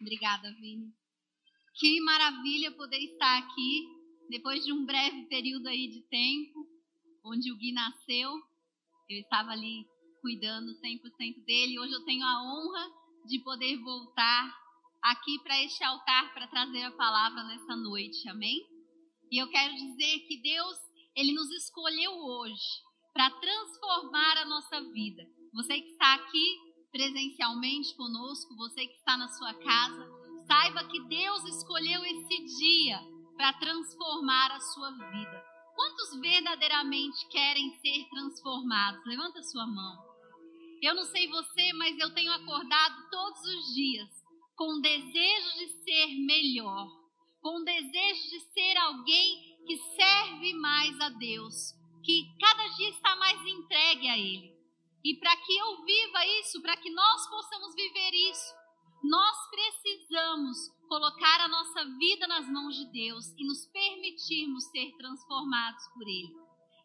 Obrigada, Vini. Que maravilha poder estar aqui depois de um breve período aí de tempo, onde o Gui nasceu. Eu estava ali cuidando 100% dele. Hoje eu tenho a honra de poder voltar aqui para este altar para trazer a palavra nessa noite. Amém? E eu quero dizer que Deus, ele nos escolheu hoje para transformar a nossa vida. Você que está aqui presencialmente conosco, você que está na sua casa, saiba que Deus escolheu esse dia para transformar a sua vida. Quantos verdadeiramente querem ser transformados? Levanta sua mão. Eu não sei você, mas eu tenho acordado todos os dias com o desejo de ser melhor, com o desejo de ser alguém que serve mais a Deus, que cada dia está mais entregue a Ele. E para que eu viva isso, para que nós possamos viver isso, nós precisamos colocar a nossa vida nas mãos de Deus e nos permitirmos ser transformados por Ele.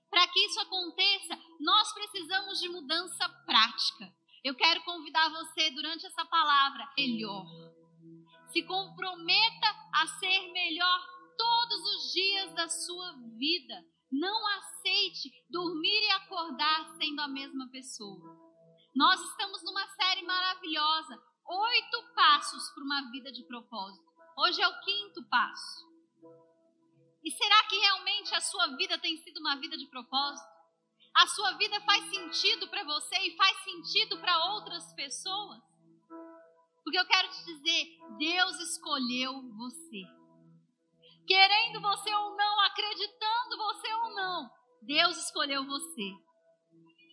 Para que isso aconteça, nós precisamos de mudança prática. Eu quero convidar você durante essa palavra melhor. Se comprometa a ser melhor todos os dias da sua vida. Não aceite dormir e acordar sendo a mesma pessoa. Nós estamos numa série maravilhosa, oito passos para uma vida de propósito. Hoje é o quinto passo. E será que realmente a sua vida tem sido uma vida de propósito? A sua vida faz sentido para você e faz sentido para outras pessoas? Porque eu quero te dizer, Deus escolheu você querendo você ou não, acreditando você ou não, Deus escolheu você.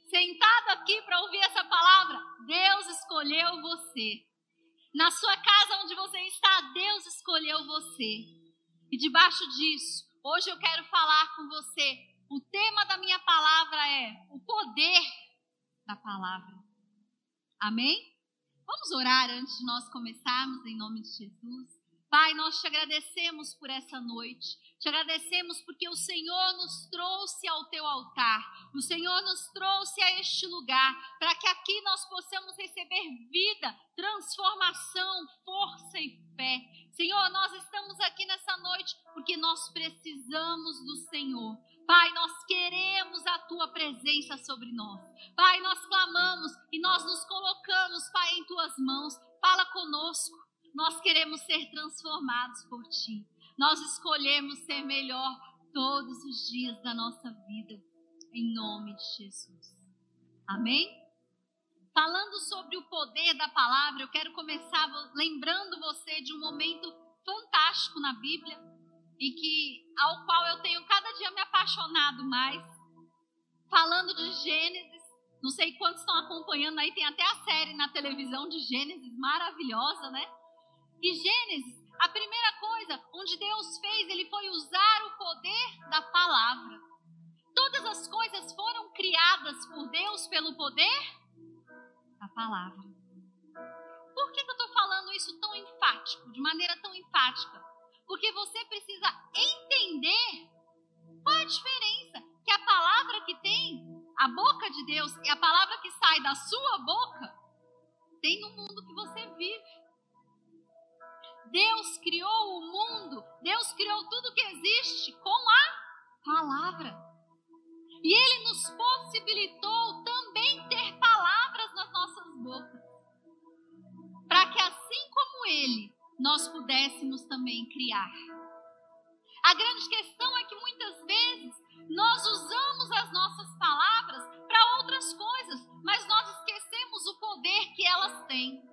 Sentado aqui para ouvir essa palavra, Deus escolheu você. Na sua casa onde você está, Deus escolheu você. E debaixo disso, hoje eu quero falar com você. O tema da minha palavra é o poder da palavra. Amém? Vamos orar antes de nós começarmos, em nome de Jesus. Pai, nós te agradecemos por essa noite. Te agradecemos porque o Senhor nos trouxe ao teu altar. O Senhor nos trouxe a este lugar para que aqui nós possamos receber vida, transformação, força e fé. Senhor, nós estamos aqui nessa noite porque nós precisamos do Senhor. Pai, nós queremos a tua presença sobre nós. Pai, nós clamamos e nós nos colocamos, Pai, em tuas mãos. Fala conosco. Nós queremos ser transformados por Ti. Nós escolhemos ser melhor todos os dias da nossa vida, em nome de Jesus. Amém? Falando sobre o poder da palavra, eu quero começar lembrando você de um momento fantástico na Bíblia e que ao qual eu tenho cada dia me apaixonado mais. Falando de Gênesis, não sei quantos estão acompanhando aí, tem até a série na televisão de Gênesis maravilhosa, né? E Gênesis, a primeira coisa onde Deus fez, ele foi usar o poder da palavra. Todas as coisas foram criadas por Deus pelo poder da palavra. Por que, que eu estou falando isso tão enfático, de maneira tão enfática? Porque você precisa entender qual a diferença que a palavra que tem a boca de Deus e a palavra que sai da sua boca tem no mundo que você vive. Deus criou o mundo, Deus criou tudo que existe com a palavra. E Ele nos possibilitou também ter palavras nas nossas bocas, para que assim como Ele, nós pudéssemos também criar. A grande questão é que muitas vezes nós usamos as nossas palavras para outras coisas, mas nós esquecemos o poder que elas têm.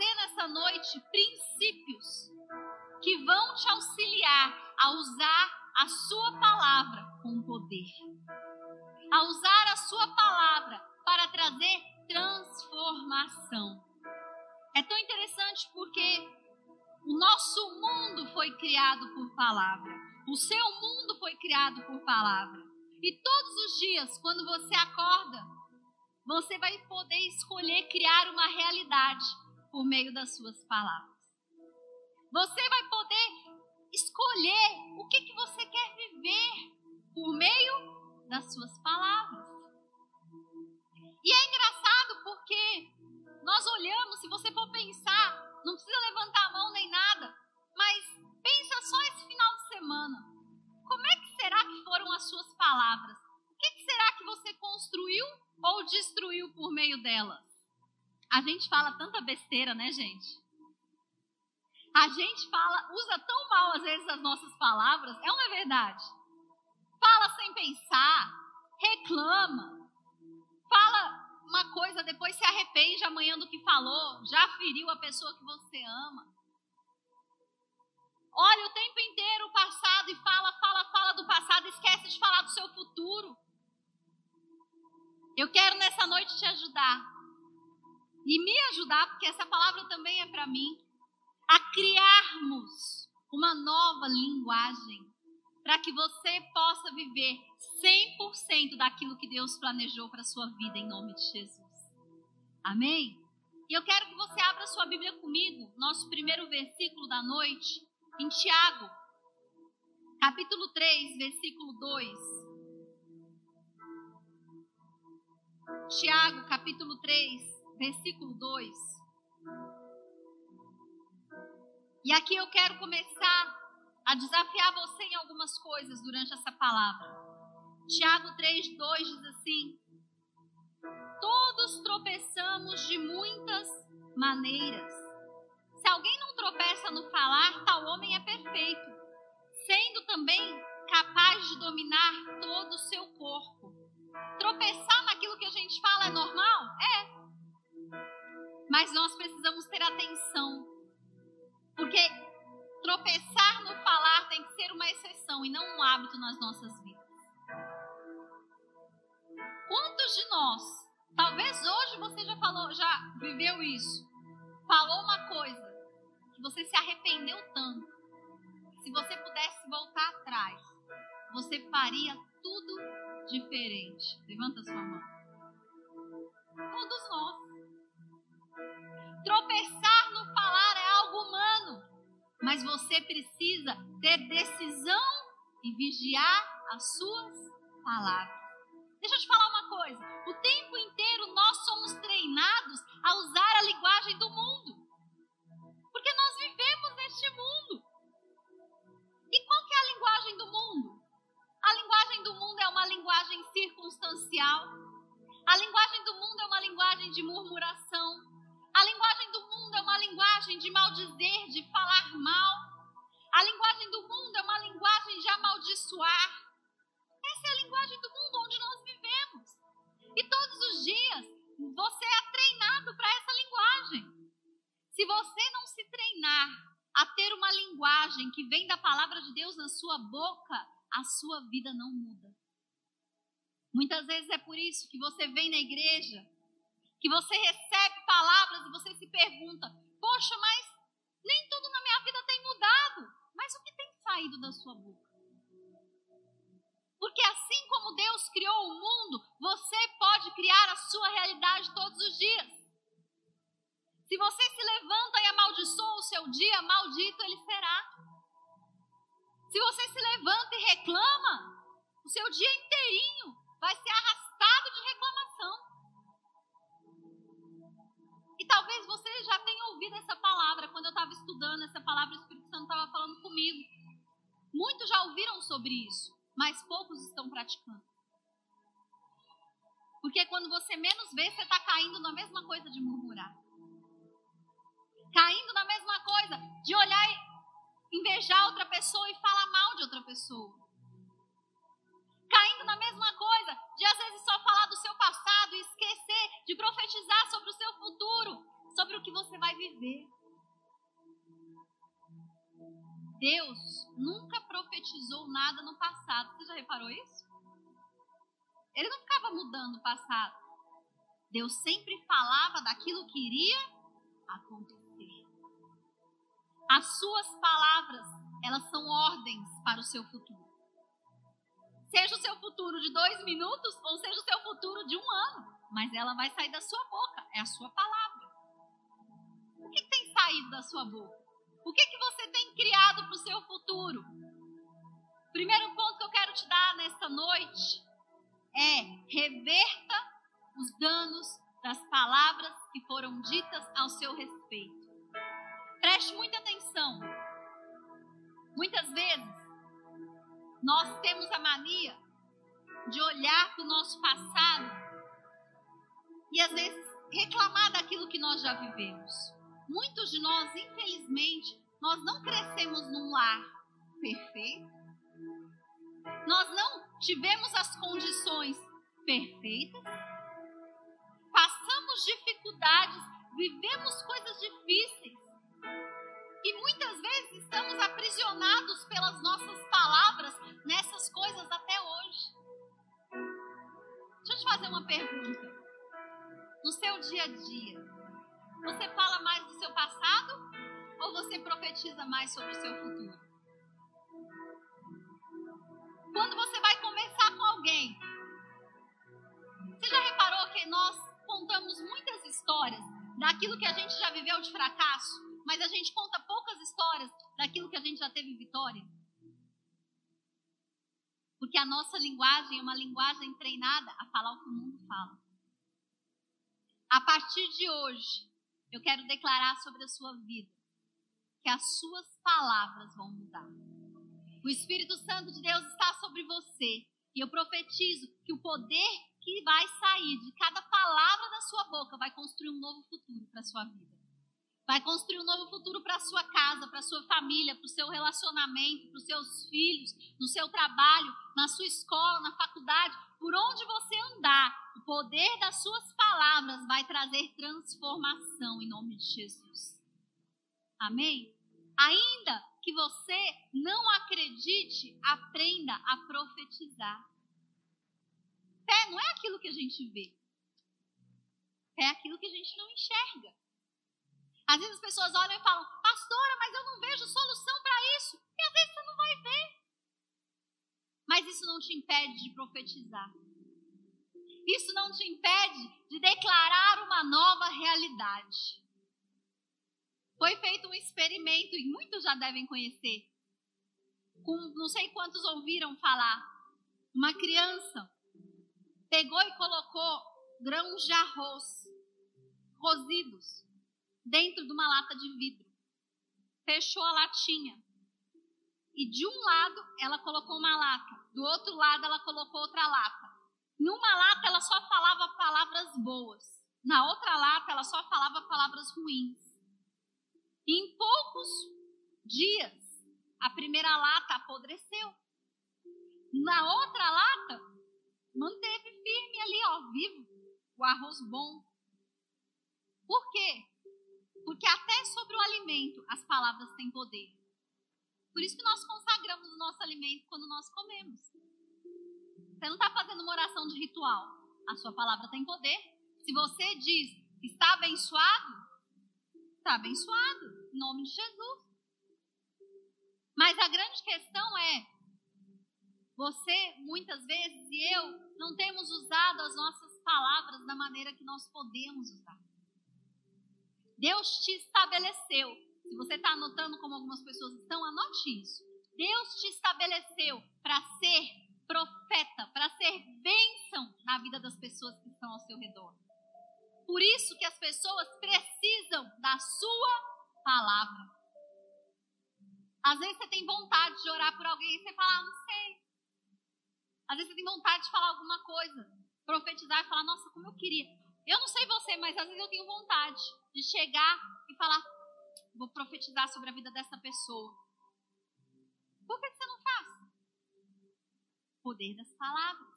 Trazer nessa noite princípios que vão te auxiliar a usar a sua palavra com poder. A usar a sua palavra para trazer transformação. É tão interessante porque o nosso mundo foi criado por palavra. O seu mundo foi criado por palavra. E todos os dias, quando você acorda, você vai poder escolher criar uma realidade por meio das suas palavras. Você vai poder escolher o que, que você quer viver por meio das suas palavras. E é engraçado porque nós olhamos se você for pensar, não precisa levantar a mão nem nada, mas pensa só esse final de semana. Como é que será que foram as suas palavras? O que, que será que você construiu ou destruiu por meio delas? A gente fala tanta besteira, né, gente? A gente fala, usa tão mal às vezes as nossas palavras, é uma verdade. Fala sem pensar, reclama, fala uma coisa, depois se arrepende amanhã do que falou, já feriu a pessoa que você ama. Olha o tempo inteiro o passado e fala, fala, fala do passado, esquece de falar do seu futuro. Eu quero nessa noite te ajudar e me ajudar, porque essa palavra também é para mim, a criarmos uma nova linguagem para que você possa viver 100% daquilo que Deus planejou para sua vida, em nome de Jesus. Amém? E eu quero que você abra sua Bíblia comigo, nosso primeiro versículo da noite, em Tiago, capítulo 3, versículo 2. Tiago, capítulo 3, versículo 2. E aqui eu quero começar a desafiar você em algumas coisas durante essa palavra. Tiago 3,2 diz assim: Todos tropeçamos de muitas maneiras. Se alguém não tropeça no falar, tal homem é perfeito, sendo também capaz de dominar todo o seu corpo. Tropeçar naquilo que a gente fala é normal? É. Mas nós precisamos ter atenção, porque tropeçar no falar tem que ser uma exceção e não um hábito nas nossas vidas. Quantos de nós, talvez hoje você já falou, já viveu isso, falou uma coisa que você se arrependeu tanto, se você pudesse voltar atrás, você faria tudo diferente. Levanta sua mão. Todos nós. Tropeçar no falar é algo humano mas você precisa ter decisão e vigiar as suas palavras. Deixa eu te falar uma coisa: o tempo inteiro nós somos treinados a usar a linguagem do mundo, porque nós vivemos neste mundo. E qual que é a linguagem do mundo? A linguagem do mundo é uma linguagem circunstancial. A linguagem do mundo é uma linguagem de murmuração. A linguagem do mundo é uma linguagem de maldizer, de falar mal. A linguagem do mundo é uma linguagem de amaldiçoar. Essa é a linguagem do mundo onde nós vivemos. E todos os dias você é treinado para essa linguagem. Se você não se treinar a ter uma linguagem que vem da palavra de Deus na sua boca, a sua vida não muda. Muitas vezes é por isso que você vem na igreja que você recebe palavras e você se pergunta: poxa, mas nem tudo na minha vida tem mudado. Mas o que tem saído da sua boca? Porque assim como Deus criou o mundo, você pode criar a sua realidade todos os dias. Se você se levanta e amaldiçoa o seu dia, maldito ele será. Se você se levanta e reclama, o seu dia inteirinho vai ser arrastado ouvido essa palavra quando eu estava estudando essa palavra, o Espírito Santo estava falando comigo. Muitos já ouviram sobre isso, mas poucos estão praticando. Porque quando você menos vê, você está caindo na mesma coisa de murmurar. Caindo na mesma coisa de olhar e invejar outra pessoa e falar mal de outra pessoa caindo na mesma coisa, de às vezes só falar do seu passado e esquecer de profetizar sobre o seu futuro, sobre o que você vai viver. Deus nunca profetizou nada no passado. Você já reparou isso? Ele não ficava mudando o passado. Deus sempre falava daquilo que iria acontecer. As suas palavras, elas são ordens para o seu futuro. Seja o seu futuro de dois minutos ou seja o seu futuro de um ano. Mas ela vai sair da sua boca. É a sua palavra. Saído da sua boca? O que, que você tem criado para o seu futuro? Primeiro ponto que eu quero te dar nesta noite é reverta os danos das palavras que foram ditas ao seu respeito. Preste muita atenção. Muitas vezes, nós temos a mania de olhar para o nosso passado e às vezes reclamar daquilo que nós já vivemos. Muitos de nós, infelizmente, nós não crescemos num lar perfeito. Nós não tivemos as condições perfeitas. Passamos dificuldades, vivemos coisas difíceis. E muitas vezes estamos aprisionados pelas nossas palavras nessas coisas até hoje. Deixa eu te fazer uma pergunta. No seu dia a dia, você fala mais do seu passado ou você profetiza mais sobre o seu futuro? Quando você vai conversar com alguém, você já reparou que nós contamos muitas histórias daquilo que a gente já viveu de fracasso, mas a gente conta poucas histórias daquilo que a gente já teve vitória? Porque a nossa linguagem é uma linguagem treinada a falar o que o mundo fala. A partir de hoje, eu quero declarar sobre a sua vida que as suas palavras vão mudar. O Espírito Santo de Deus está sobre você. E eu profetizo que o poder que vai sair de cada palavra da sua boca vai construir um novo futuro para a sua vida. Vai construir um novo futuro para a sua casa, para a sua família, para o seu relacionamento, para os seus filhos, no seu trabalho, na sua escola, na faculdade, por onde você andar. O poder das suas palavras vai trazer transformação em nome de Jesus. Amém? Ainda que você não acredite, aprenda a profetizar. Fé não é aquilo que a gente vê. Fé é aquilo que a gente não enxerga. Às vezes as pessoas olham e falam, pastora, mas eu não vejo solução para isso. E às vezes você não vai ver. Mas isso não te impede de profetizar. Isso não te impede de declarar uma nova realidade. Foi feito um experimento, e muitos já devem conhecer. Com, não sei quantos ouviram falar. Uma criança pegou e colocou grãos de arroz cozidos dentro de uma lata de vidro. Fechou a latinha. E de um lado ela colocou uma lata, do outro lado ela colocou outra lata. Numa lata ela só falava palavras boas, na outra lata ela só falava palavras ruins. Em poucos dias a primeira lata apodreceu. Na outra lata manteve firme ali, ó, vivo, o arroz bom. Por quê? Porque até sobre o alimento as palavras têm poder. Por isso que nós consagramos o nosso alimento quando nós comemos. Você não está fazendo uma oração de ritual. A sua palavra tem poder. Se você diz, está abençoado, está abençoado. Em nome de Jesus. Mas a grande questão é: você, muitas vezes, e eu, não temos usado as nossas palavras da maneira que nós podemos usar. Deus te estabeleceu. Se você está anotando como algumas pessoas estão, anote isso. Deus te estabeleceu para ser profeta, para ser bênção na vida das pessoas que estão ao seu redor. Por isso que as pessoas precisam da sua palavra. Às vezes você tem vontade de orar por alguém e você fala, ah, não sei. Às vezes você tem vontade de falar alguma coisa, profetizar e falar, nossa, como eu queria. Eu não sei você, mas às vezes eu tenho vontade de chegar e falar: vou profetizar sobre a vida dessa pessoa. Por que você não faz? Poder das palavras.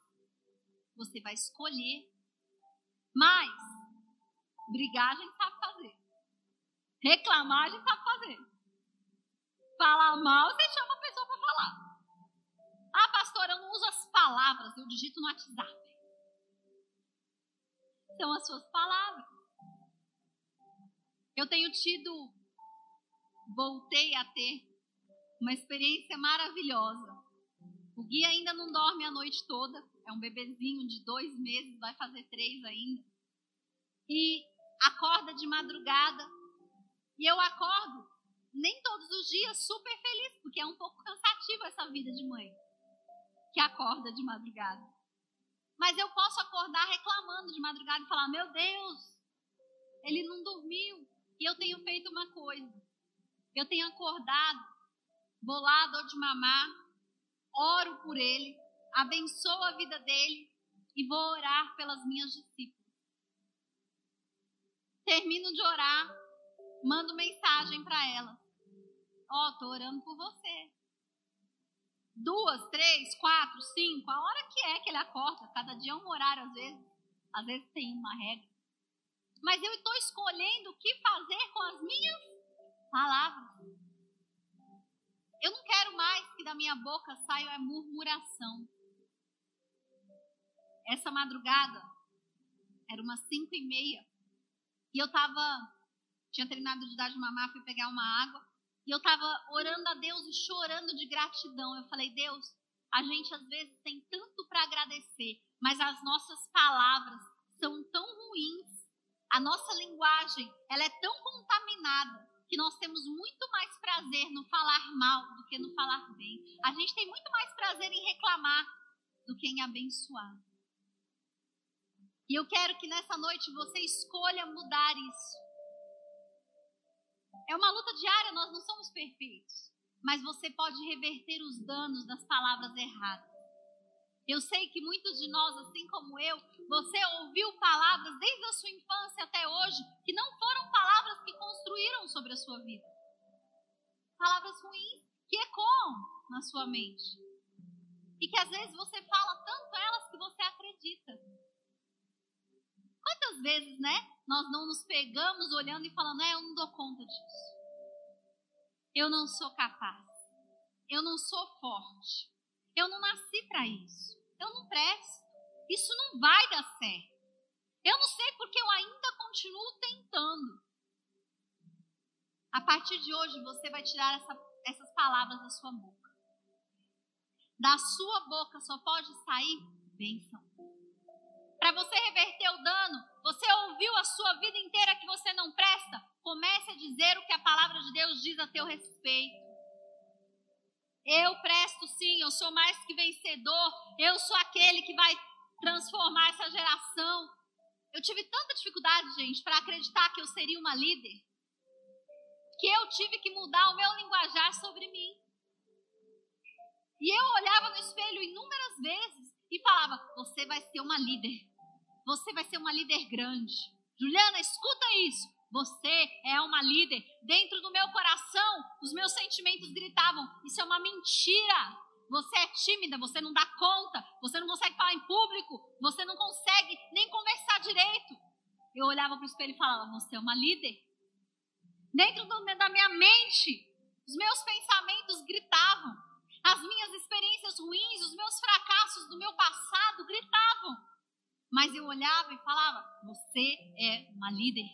Você vai escolher. Mas, brigar a gente sabe fazer. Reclamar a gente sabe fazer. Falar mal, você chama a pessoa para falar. Ah, pastor, eu não uso as palavras, eu digito no WhatsApp são as suas palavras. Eu tenho tido, voltei a ter uma experiência maravilhosa. O Gui ainda não dorme a noite toda, é um bebezinho de dois meses, vai fazer três ainda. E acorda de madrugada. E eu acordo, nem todos os dias, super feliz, porque é um pouco cansativo essa vida de mãe, que acorda de madrugada. Mas eu posso acordar reclamando de madrugada e falar: Meu Deus, ele não dormiu. E eu tenho feito uma coisa. Eu tenho acordado, vou lá, dou de mamar, oro por ele, abençoo a vida dele e vou orar pelas minhas discípulas. Termino de orar, mando mensagem para elas. Ó, oh, tô orando por você. Duas, três, quatro, cinco, a hora que é que ele acorda. Cada dia é um horário, às vezes. Às vezes tem uma regra. Mas eu estou escolhendo o que fazer com as minhas palavras. Eu não quero mais que da minha boca saia murmuração. Essa madrugada, era umas cinco e meia, e eu estava, tinha terminado de dar de mamar, fui pegar uma água, e eu estava orando a Deus e chorando de gratidão. Eu falei, Deus, a gente às vezes tem tanto para agradecer, mas as nossas palavras são tão ruins, a nossa linguagem ela é tão contaminada que nós temos muito mais prazer no falar mal do que no falar bem. A gente tem muito mais prazer em reclamar do que em abençoar. E eu quero que nessa noite você escolha mudar isso. É uma luta diária, nós não somos perfeitos. Mas você pode reverter os danos das palavras erradas. Eu sei que muitos de nós, assim como eu, você ouviu palavras desde a sua infância até hoje que não foram palavras que construíram sobre a sua vida. Palavras ruins que ecoam na sua mente. E que às vezes você fala tanto elas que você acredita. Quantas vezes, né, nós não nos pegamos olhando e falando, é, eu não dou conta disso. Eu não sou capaz. Eu não sou forte. Eu não nasci para isso. Eu não presto. Isso não vai dar certo. Eu não sei porque eu ainda continuo tentando. A partir de hoje, você vai tirar essa, essas palavras da sua boca. Da sua boca só pode sair bênção para você reverter o dano, você ouviu a sua vida inteira que você não presta? Comece a dizer o que a palavra de Deus diz a teu respeito. Eu presto sim, eu sou mais que vencedor, eu sou aquele que vai transformar essa geração. Eu tive tanta dificuldade, gente, para acreditar que eu seria uma líder, que eu tive que mudar o meu linguajar sobre mim. E eu olhava no espelho inúmeras vezes e falava: Você vai ser uma líder. Você vai ser uma líder grande. Juliana, escuta isso. Você é uma líder. Dentro do meu coração, os meus sentimentos gritavam: Isso é uma mentira. Você é tímida, você não dá conta, você não consegue falar em público, você não consegue nem conversar direito. Eu olhava para o espelho e falava: Você é uma líder. Dentro do, da minha mente, os meus pensamentos gritavam. As minhas experiências ruins, os meus fracassos do meu passado gritavam. Mas eu olhava e falava: Você é uma líder.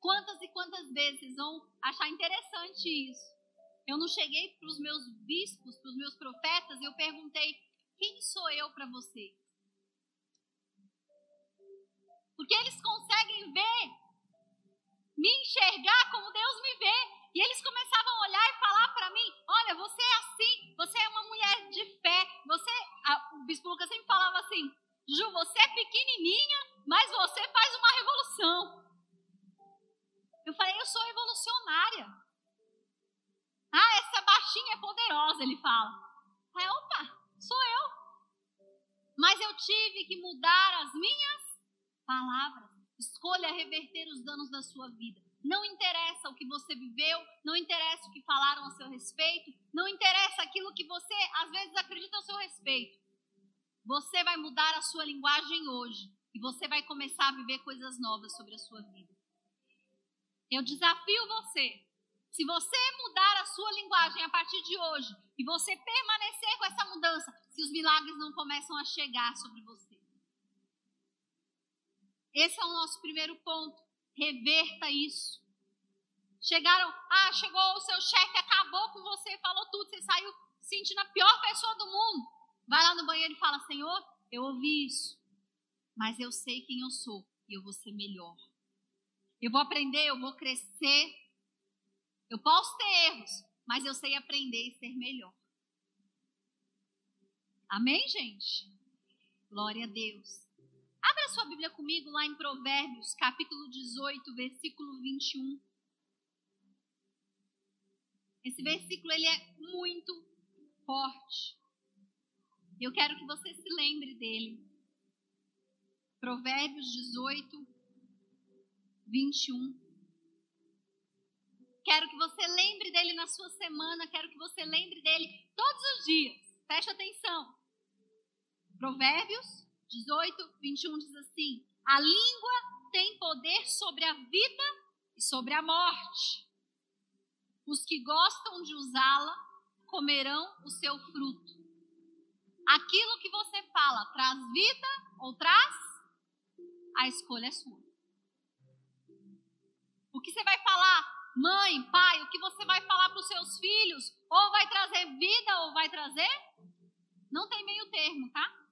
Quantas e quantas vezes vão achar interessante isso? Eu não cheguei para os meus bispos, para os meus profetas, e eu perguntei: Quem sou eu para você? Porque eles conseguem ver, me enxergar como Deus me vê. E eles começavam a olhar e falar para mim: Olha, você é assim, você é uma mulher de fé. Você, a, o bispo Lucas sempre falava assim: Ju, você é pequenininha, mas você faz uma revolução. Eu falei: Eu sou revolucionária. Ah, essa baixinha é poderosa, ele fala. Aí, opa, sou eu. Mas eu tive que mudar as minhas palavras. Escolha reverter os danos da sua vida. Não interessa o que você viveu, não interessa o que falaram a seu respeito, não interessa aquilo que você às vezes acredita a seu respeito. Você vai mudar a sua linguagem hoje e você vai começar a viver coisas novas sobre a sua vida. Eu desafio você. Se você mudar a sua linguagem a partir de hoje e você permanecer com essa mudança, se os milagres não começam a chegar sobre você. Esse é o nosso primeiro ponto. Reverta isso. Chegaram, ah, chegou o seu chefe, acabou com você, falou tudo, você saiu sentindo a pior pessoa do mundo. Vai lá no banheiro e fala: Senhor, eu ouvi isso, mas eu sei quem eu sou e eu vou ser melhor. Eu vou aprender, eu vou crescer. Eu posso ter erros, mas eu sei aprender e ser melhor. Amém, gente? Glória a Deus. Abra sua Bíblia comigo lá em Provérbios, capítulo 18, versículo 21. Esse versículo ele é muito forte. Eu quero que você se lembre dele. Provérbios 18, 21. Quero que você lembre dele na sua semana, quero que você lembre dele todos os dias. Preste atenção. Provérbios 18, 21 diz assim: A língua tem poder sobre a vida e sobre a morte. Os que gostam de usá-la comerão o seu fruto. Aquilo que você fala traz vida ou traz? A escolha é sua. O que você vai falar mãe, pai, o que você vai falar para os seus filhos, ou vai trazer vida ou vai trazer? Não tem meio termo, tá?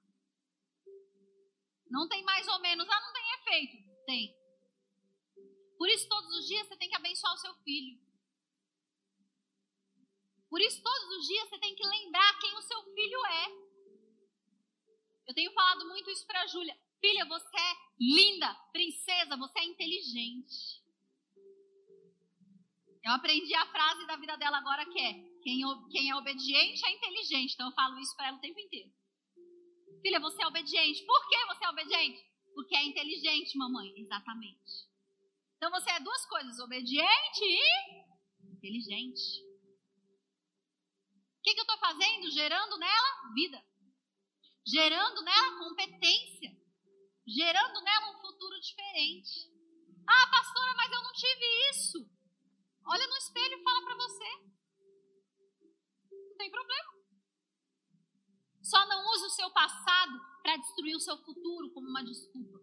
Não tem mais ou menos, ah, não tem efeito. Tem. Por isso, todos os dias você tem que abençoar o seu filho. Por isso, todos os dias você tem que lembrar quem o seu filho é. Eu tenho falado muito isso para a Júlia. Filha, você é linda, princesa, você é inteligente. Eu aprendi a frase da vida dela agora que é: quem, quem é obediente é inteligente. Então eu falo isso para ela o tempo inteiro. Filha, você é obediente. Por que você é obediente? Porque é inteligente, mamãe. Exatamente. Então você é duas coisas: obediente e inteligente. O que, que eu estou fazendo? Gerando nela vida. Gerando nela competência. Gerando nela um futuro diferente. Ah, pastora, mas eu não tive isso. Olha no espelho e fala para você. Não tem problema. Só não use o seu passado para destruir o seu futuro como uma desculpa.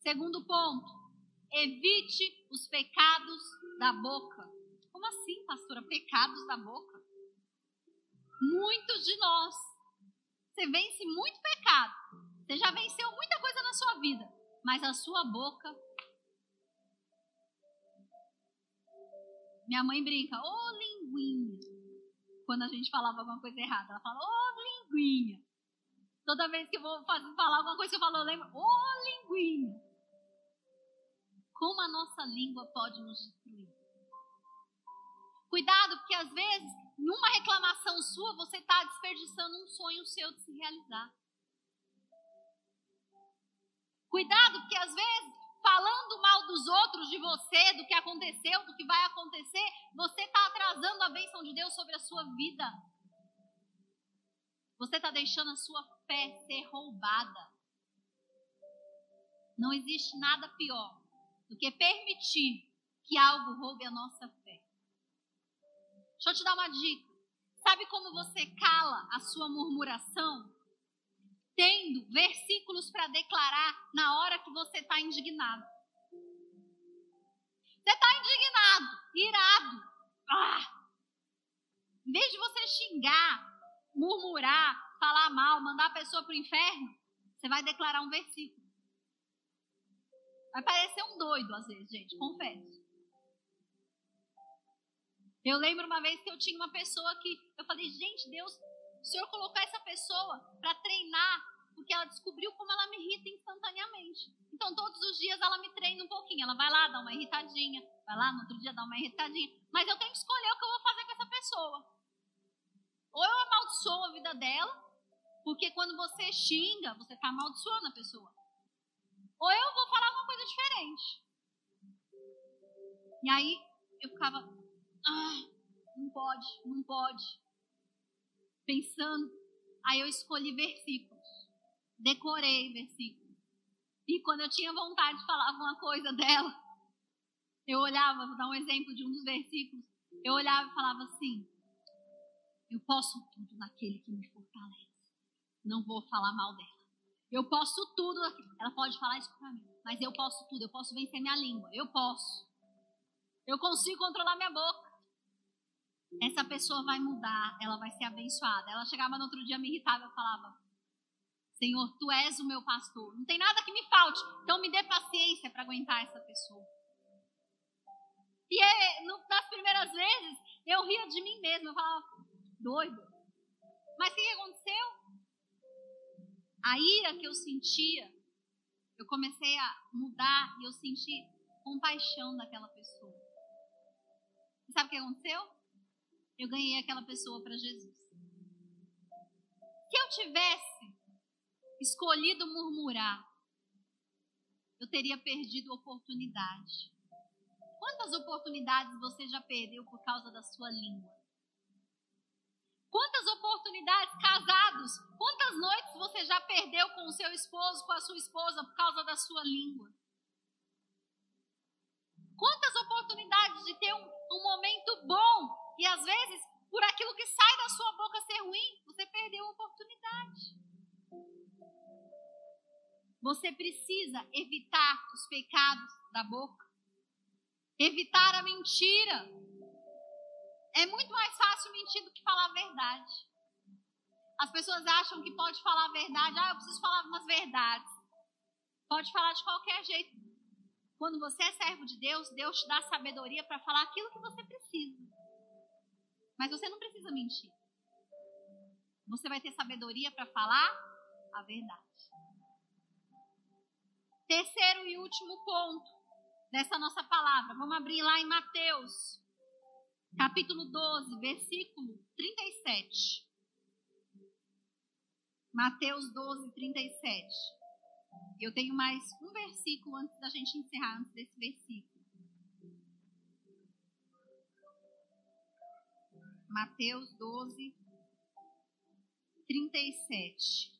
Segundo ponto, evite os pecados da boca. Como assim, pastora? Pecados da boca? Muitos de nós. Você vence muito pecado. Você já venceu muita coisa na sua vida. Mas a sua boca Minha mãe brinca, ô oh, linguinha. Quando a gente falava alguma coisa errada, ela fala, ô oh, linguinha. Toda vez que eu vou fazer, falar alguma coisa, eu falo, eu lembro, ô oh, linguinha. Como a nossa língua pode nos destruir? Cuidado, porque às vezes, numa reclamação sua, você está desperdiçando um sonho seu de se realizar. Cuidado, porque às vezes falando mal dos outros, de você, do que aconteceu, do que vai acontecer, você está atrasando a bênção de Deus sobre a sua vida. Você está deixando a sua fé ser roubada. Não existe nada pior do que permitir que algo roube a nossa fé. Deixa eu te dar uma dica. Sabe como você cala a sua murmuração? Tendo versículos para declarar na hora que você está indignado. Você está indignado, irado. Ah! Em vez de você xingar, murmurar, falar mal, mandar a pessoa para o inferno, você vai declarar um versículo. Vai parecer um doido às vezes, gente, confesso. Eu lembro uma vez que eu tinha uma pessoa que eu falei, gente, Deus o Senhor colocou essa pessoa para treinar, porque ela descobriu como ela me irrita instantaneamente. Então, todos os dias ela me treina um pouquinho. Ela vai lá, dá uma irritadinha, vai lá, no outro dia dá uma irritadinha. Mas eu tenho que escolher o que eu vou fazer com essa pessoa. Ou eu amaldiçoo a vida dela, porque quando você xinga, você está amaldiçoando a pessoa. Ou eu vou falar uma coisa diferente. E aí eu ficava, ah, não pode, não pode pensando. Aí eu escolhi versículos, decorei versículos. E quando eu tinha vontade de falar alguma coisa dela, eu olhava, vou dar um exemplo de um dos versículos, eu olhava e falava assim: Eu posso tudo naquele que me fortalece. Não vou falar mal dela. Eu posso tudo. Ela pode falar isso para mim, mas eu posso tudo. Eu posso vencer minha língua. Eu posso. Eu consigo controlar minha boca essa pessoa vai mudar, ela vai ser abençoada. Ela chegava no outro dia, me irritava, eu falava: Senhor, tu és o meu pastor. Não tem nada que me falte, então me dê paciência para aguentar essa pessoa. E é, no, nas primeiras vezes, eu ria de mim mesma. Eu falava: doido. Mas o que aconteceu? A ira que eu sentia, eu comecei a mudar e eu senti compaixão daquela pessoa. E sabe o que aconteceu? Eu ganhei aquela pessoa para Jesus. Se eu tivesse escolhido murmurar, eu teria perdido oportunidade. Quantas oportunidades você já perdeu por causa da sua língua? Quantas oportunidades, casados, quantas noites você já perdeu com o seu esposo, com a sua esposa, por causa da sua língua? Quantas oportunidades de ter um, um momento bom e às vezes, por aquilo que sai da sua boca ser ruim, você perdeu a oportunidade. Você precisa evitar os pecados da boca, evitar a mentira. É muito mais fácil mentir do que falar a verdade. As pessoas acham que pode falar a verdade. Ah, eu preciso falar umas verdades. Pode falar de qualquer jeito. Quando você é servo de Deus, Deus te dá sabedoria para falar aquilo que você precisa. Mas você não precisa mentir. Você vai ter sabedoria para falar a verdade. Terceiro e último ponto dessa nossa palavra. Vamos abrir lá em Mateus, capítulo 12, versículo 37. Mateus 12, 37. Eu tenho mais um versículo antes da gente encerrar, antes desse versículo. Mateus 12, 37.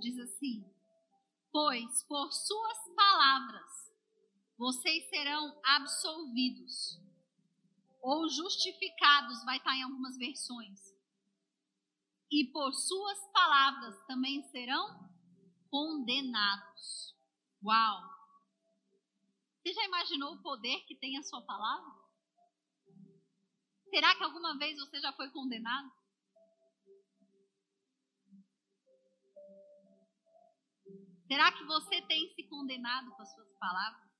Diz assim: Pois por suas palavras vocês serão absolvidos, ou justificados, vai estar em algumas versões, e por suas palavras também serão condenados. Uau! Você já imaginou o poder que tem a sua palavra? Será que alguma vez você já foi condenado? Será que você tem se condenado com as suas palavras?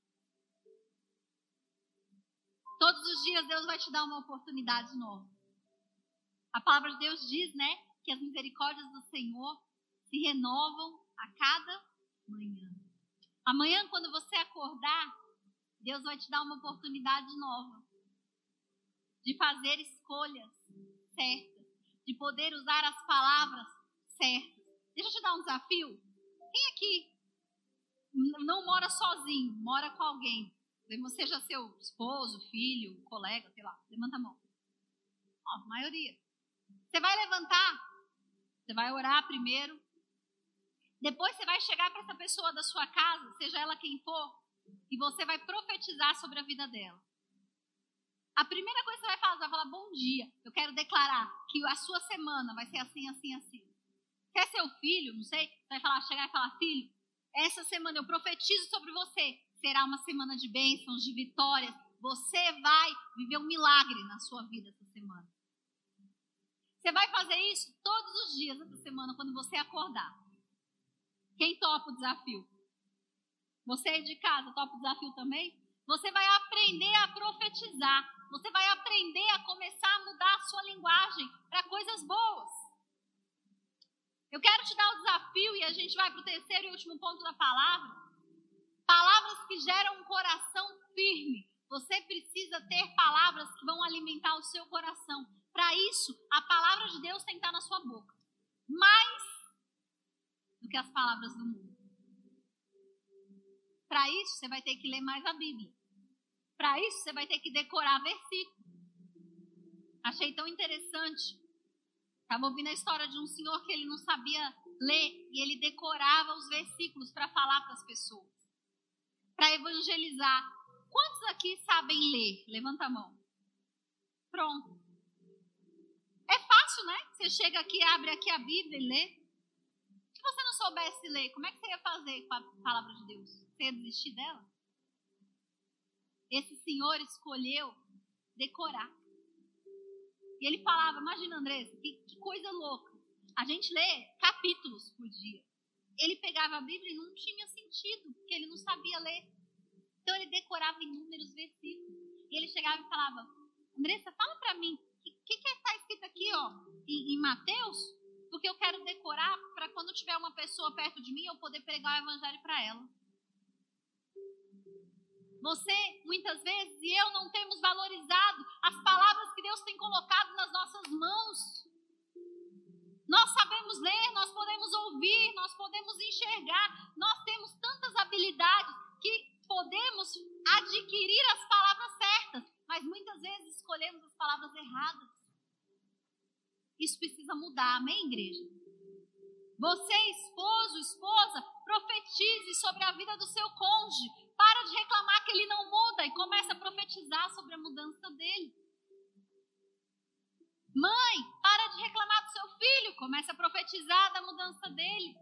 Todos os dias Deus vai te dar uma oportunidade nova. A palavra de Deus diz, né, que as misericórdias do Senhor se renovam a cada manhã. Amanhã, quando você acordar, Deus vai te dar uma oportunidade nova de fazer escolhas certas, de poder usar as palavras certas. Deixa eu te dar um desafio. Quem aqui não mora sozinho, mora com alguém? Seja seu esposo, filho, colega, sei lá. Levanta a mão. A maioria. Você vai levantar, você vai orar primeiro. Depois você vai chegar para essa pessoa da sua casa, seja ela quem for, e você vai profetizar sobre a vida dela. A primeira coisa que você vai falar, você vai falar bom dia. Eu quero declarar que a sua semana vai ser assim, assim, assim. É seu filho, não sei, você vai falar, chegar e falar, filho, essa semana eu profetizo sobre você. Será uma semana de bênçãos, de vitórias. Você vai viver um milagre na sua vida essa semana. Você vai fazer isso todos os dias essa semana, quando você acordar. Quem topa o desafio? Você aí de casa, topa o desafio também? Você vai aprender a profetizar. Você vai aprender a começar a mudar a sua linguagem para coisas boas. Eu quero te dar o desafio e a gente vai para o terceiro e último ponto da palavra. Palavras que geram um coração firme. Você precisa ter palavras que vão alimentar o seu coração. Para isso, a palavra de Deus tem que estar na sua boca. Mais do que as palavras do mundo. Para isso, você vai ter que ler mais a Bíblia. Para isso, você vai ter que decorar versículos. Achei tão interessante. Estava ouvindo a história de um senhor que ele não sabia ler e ele decorava os versículos para falar para as pessoas, para evangelizar. Quantos aqui sabem ler? Levanta a mão. Pronto. É fácil, né? Você chega aqui, abre aqui a Bíblia e lê. Se você não soubesse ler, como é que você ia fazer com a palavra de Deus? Você ia desistir dela? Esse senhor escolheu decorar. E ele falava, imagina Andressa, que, que coisa louca. A gente lê capítulos por dia. Ele pegava a Bíblia e não tinha sentido, porque ele não sabia ler. Então ele decorava inúmeros versículos. E ele chegava e falava: Andressa, fala para mim, o que, que, que está escrito aqui, ó, em, em Mateus? Porque eu quero decorar para quando tiver uma pessoa perto de mim eu poder pregar o evangelho para ela. Você, muitas vezes, e eu não temos valorizado as palavras que Deus tem colocado nas nossas mãos. Nós sabemos ler, nós podemos ouvir, nós podemos enxergar, nós temos tantas habilidades que podemos adquirir as palavras certas, mas muitas vezes escolhemos as palavras erradas. Isso precisa mudar, amém, igreja? Você, esposo, esposa, profetize sobre a vida do seu cônjuge, para de reclamar que ele não muda e começa a profetizar sobre a mudança dele. Mãe, para de reclamar do seu filho, começa a profetizar da mudança dele.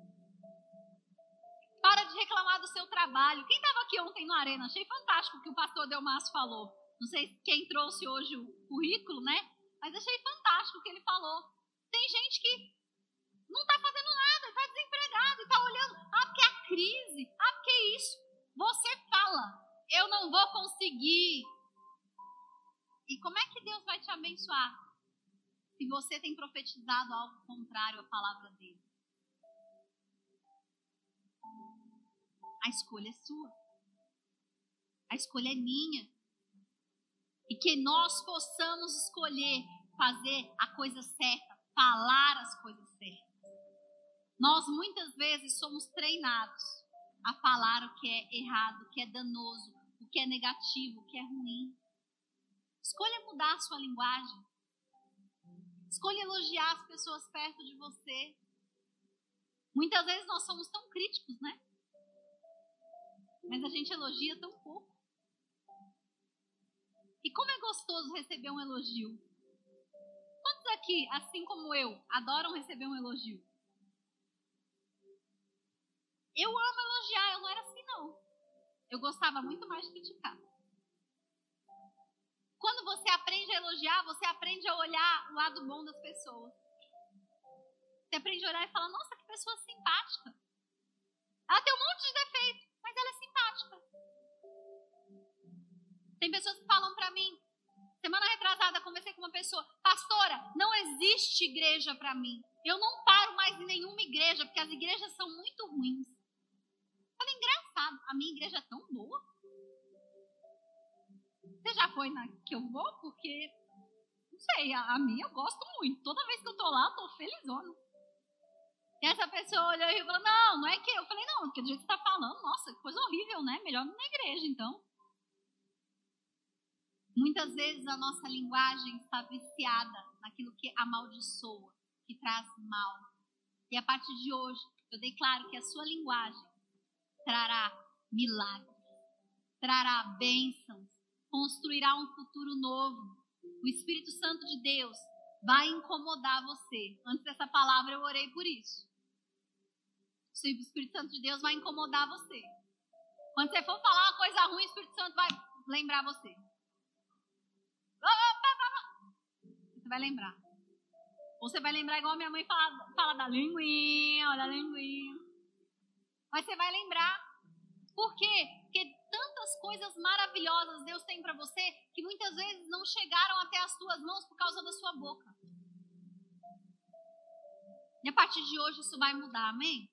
Para de reclamar do seu trabalho. Quem estava aqui ontem no Arena? Achei fantástico o que o pastor Delmas falou. Não sei quem trouxe hoje o currículo, né? Mas achei fantástico o que ele falou. Tem gente que não está fazendo nada, está desempregado está olhando. Ah, porque é a crise. Ah, porque é isso. Você fala, eu não vou conseguir. E como é que Deus vai te abençoar? Se você tem profetizado algo contrário à palavra dele. A escolha é sua. A escolha é minha. E que nós possamos escolher fazer a coisa certa, falar as coisas certas. Nós muitas vezes somos treinados a falar o que é errado, o que é danoso, o que é negativo, o que é ruim. Escolha mudar a sua linguagem. Escolha elogiar as pessoas perto de você. Muitas vezes nós somos tão críticos, né? Mas a gente elogia tão pouco. E como é gostoso receber um elogio. Quantos aqui, assim como eu, adoram receber um elogio? Eu amo elogiar, eu não era assim não. Eu gostava muito mais de criticar. Quando você aprende a elogiar, você aprende a olhar o lado bom das pessoas. Você aprende a olhar e falar, nossa, que pessoa simpática. Ela tem um monte de defeito, mas ela é simpática. Tem pessoas que falam para mim, semana retrasada, conversei com uma pessoa, pastora, não existe igreja para mim. Eu não paro mais em nenhuma igreja, porque as igrejas são muito ruins. Falei, engraçado, a minha igreja é tão boa. Você já foi na que eu vou? Porque, não sei, a, a minha eu gosto muito. Toda vez que eu tô lá, eu tô felizona. E essa pessoa olhou e falou, não, não é que eu. falei, não, porque do jeito que você tá falando, nossa, que coisa horrível, né? Melhor na igreja, então. Muitas vezes a nossa linguagem está viciada naquilo que amaldiçoa, que traz mal. E a partir de hoje, eu declaro que a sua linguagem trará milagres, trará bênçãos, construirá um futuro novo. O Espírito Santo de Deus vai incomodar você. Antes dessa palavra eu orei por isso. O Espírito Santo de Deus vai incomodar você. Quando você for falar uma coisa ruim, o Espírito Santo vai lembrar você. Você vai lembrar. Você vai lembrar igual minha mãe fala, fala da linguinha, olha a linguinha. Mas você vai lembrar. Por quê? Porque tantas coisas maravilhosas Deus tem para você que muitas vezes não chegaram até as tuas mãos por causa da sua boca. E a partir de hoje isso vai mudar, amém?